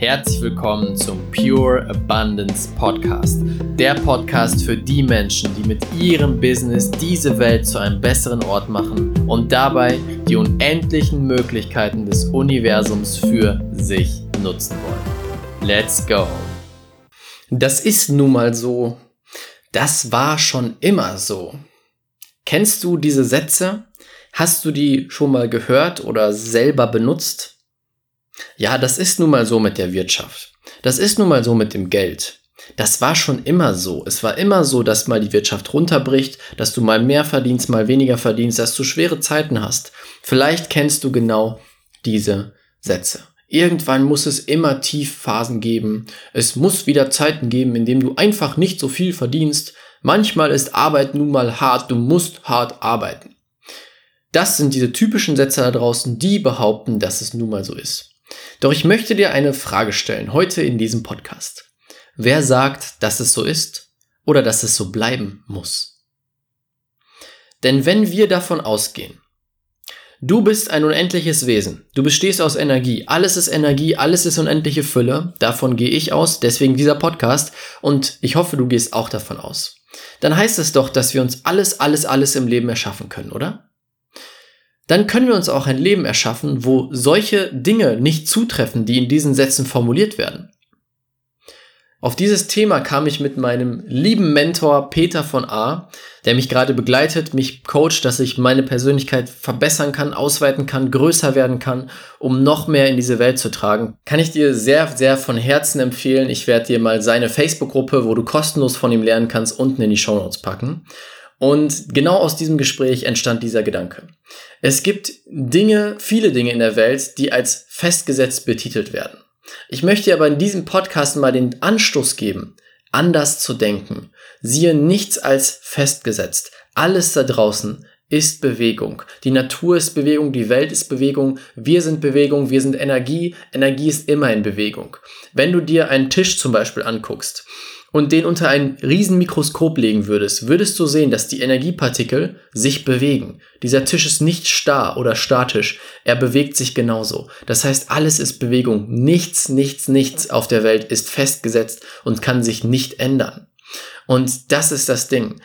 Herzlich willkommen zum Pure Abundance Podcast. Der Podcast für die Menschen, die mit ihrem Business diese Welt zu einem besseren Ort machen und dabei die unendlichen Möglichkeiten des Universums für sich nutzen wollen. Let's go! Das ist nun mal so. Das war schon immer so. Kennst du diese Sätze? Hast du die schon mal gehört oder selber benutzt? Ja, das ist nun mal so mit der Wirtschaft. Das ist nun mal so mit dem Geld. Das war schon immer so. Es war immer so, dass mal die Wirtschaft runterbricht, dass du mal mehr verdienst, mal weniger verdienst, dass du schwere Zeiten hast. Vielleicht kennst du genau diese Sätze. Irgendwann muss es immer Tiefphasen geben. Es muss wieder Zeiten geben, in denen du einfach nicht so viel verdienst. Manchmal ist Arbeit nun mal hart, du musst hart arbeiten. Das sind diese typischen Sätze da draußen, die behaupten, dass es nun mal so ist. Doch ich möchte dir eine Frage stellen, heute in diesem Podcast. Wer sagt, dass es so ist oder dass es so bleiben muss? Denn wenn wir davon ausgehen, du bist ein unendliches Wesen, du bestehst aus Energie, alles ist Energie, alles ist unendliche Fülle, davon gehe ich aus, deswegen dieser Podcast und ich hoffe, du gehst auch davon aus. Dann heißt es doch, dass wir uns alles, alles, alles im Leben erschaffen können, oder? Dann können wir uns auch ein Leben erschaffen, wo solche Dinge nicht zutreffen, die in diesen Sätzen formuliert werden. Auf dieses Thema kam ich mit meinem lieben Mentor Peter von A, der mich gerade begleitet, mich coacht, dass ich meine Persönlichkeit verbessern kann, ausweiten kann, größer werden kann, um noch mehr in diese Welt zu tragen. Kann ich dir sehr, sehr von Herzen empfehlen. Ich werde dir mal seine Facebook-Gruppe, wo du kostenlos von ihm lernen kannst, unten in die Show Notes packen. Und genau aus diesem Gespräch entstand dieser Gedanke. Es gibt Dinge, viele Dinge in der Welt, die als festgesetzt betitelt werden. Ich möchte aber in diesem Podcast mal den Anstoß geben, anders zu denken. Siehe nichts als festgesetzt. Alles da draußen ist Bewegung. Die Natur ist Bewegung, die Welt ist Bewegung, wir sind Bewegung, wir sind Energie. Energie ist immer in Bewegung. Wenn du dir einen Tisch zum Beispiel anguckst, und den unter ein Riesenmikroskop legen würdest, würdest du sehen, dass die Energiepartikel sich bewegen. Dieser Tisch ist nicht starr oder statisch, er bewegt sich genauso. Das heißt, alles ist Bewegung. Nichts, nichts, nichts auf der Welt ist festgesetzt und kann sich nicht ändern. Und das ist das Ding.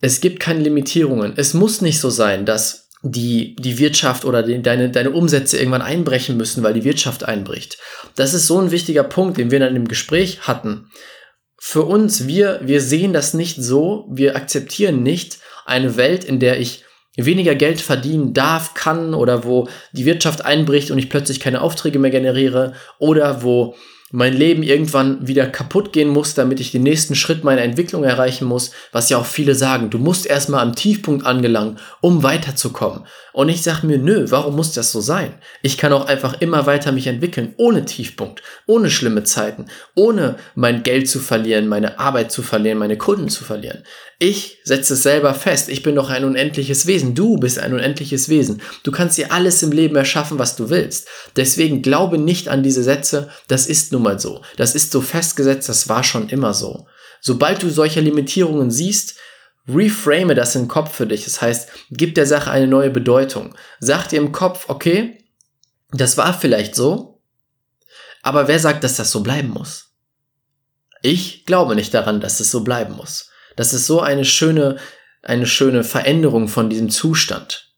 Es gibt keine Limitierungen. Es muss nicht so sein, dass die, die Wirtschaft oder die, deine, deine Umsätze irgendwann einbrechen müssen, weil die Wirtschaft einbricht. Das ist so ein wichtiger Punkt, den wir dann im Gespräch hatten für uns, wir, wir sehen das nicht so, wir akzeptieren nicht eine Welt, in der ich weniger Geld verdienen darf, kann oder wo die Wirtschaft einbricht und ich plötzlich keine Aufträge mehr generiere oder wo mein Leben irgendwann wieder kaputt gehen muss, damit ich den nächsten Schritt meiner Entwicklung erreichen muss, was ja auch viele sagen, du musst erstmal am Tiefpunkt angelangen, um weiterzukommen. Und ich sage mir, nö, warum muss das so sein? Ich kann auch einfach immer weiter mich entwickeln, ohne Tiefpunkt, ohne schlimme Zeiten, ohne mein Geld zu verlieren, meine Arbeit zu verlieren, meine Kunden zu verlieren. Ich setze es selber fest. Ich bin doch ein unendliches Wesen. Du bist ein unendliches Wesen. Du kannst dir alles im Leben erschaffen, was du willst. Deswegen glaube nicht an diese Sätze. Das ist nun mal so. Das ist so festgesetzt. Das war schon immer so. Sobald du solche Limitierungen siehst, reframe das im Kopf für dich. Das heißt, gib der Sache eine neue Bedeutung. Sag dir im Kopf, okay, das war vielleicht so, aber wer sagt, dass das so bleiben muss? Ich glaube nicht daran, dass es so bleiben muss. Das ist so eine schöne, eine schöne Veränderung von diesem Zustand.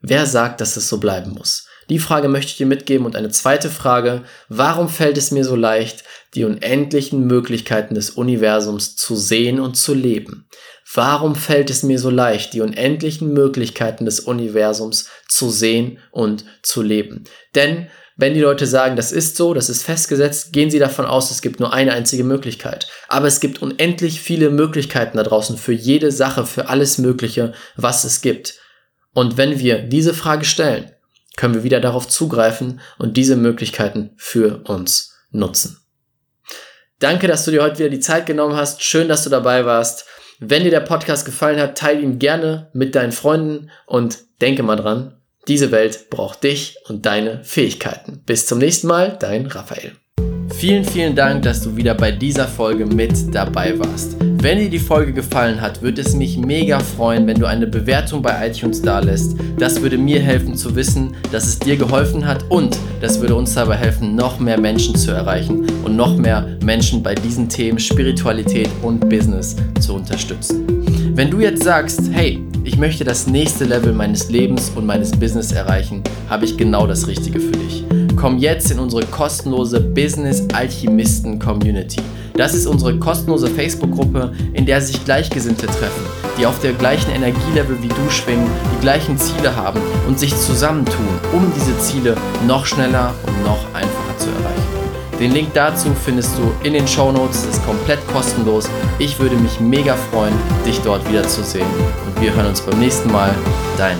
Wer sagt, dass es so bleiben muss? Die Frage möchte ich dir mitgeben und eine zweite Frage, warum fällt es mir so leicht, die unendlichen Möglichkeiten des Universums zu sehen und zu leben? Warum fällt es mir so leicht, die unendlichen Möglichkeiten des Universums zu sehen und zu leben? Denn wenn die Leute sagen, das ist so, das ist festgesetzt, gehen sie davon aus, es gibt nur eine einzige Möglichkeit. Aber es gibt unendlich viele Möglichkeiten da draußen für jede Sache, für alles Mögliche, was es gibt. Und wenn wir diese Frage stellen, können wir wieder darauf zugreifen und diese Möglichkeiten für uns nutzen. Danke, dass du dir heute wieder die Zeit genommen hast. Schön, dass du dabei warst. Wenn dir der Podcast gefallen hat, teile ihn gerne mit deinen Freunden und denke mal dran, diese Welt braucht dich und deine Fähigkeiten. Bis zum nächsten Mal, dein Raphael. Vielen, vielen Dank, dass du wieder bei dieser Folge mit dabei warst. Wenn dir die Folge gefallen hat, würde es mich mega freuen, wenn du eine Bewertung bei iTunes dalässt. Das würde mir helfen zu wissen, dass es dir geholfen hat und das würde uns dabei helfen, noch mehr Menschen zu erreichen und noch mehr Menschen bei diesen Themen Spiritualität und Business zu unterstützen. Wenn du jetzt sagst, hey, ich möchte das nächste Level meines Lebens und meines Business erreichen, habe ich genau das Richtige für dich. Komm jetzt in unsere kostenlose Business Alchemisten Community. Das ist unsere kostenlose Facebook-Gruppe, in der sich Gleichgesinnte treffen, die auf der gleichen Energielevel wie du schwingen, die gleichen Ziele haben und sich zusammentun, um diese Ziele noch schneller und noch einfacher. Den Link dazu findest du in den Show Notes. ist komplett kostenlos. Ich würde mich mega freuen, dich dort wiederzusehen. Und wir hören uns beim nächsten Mal. Dein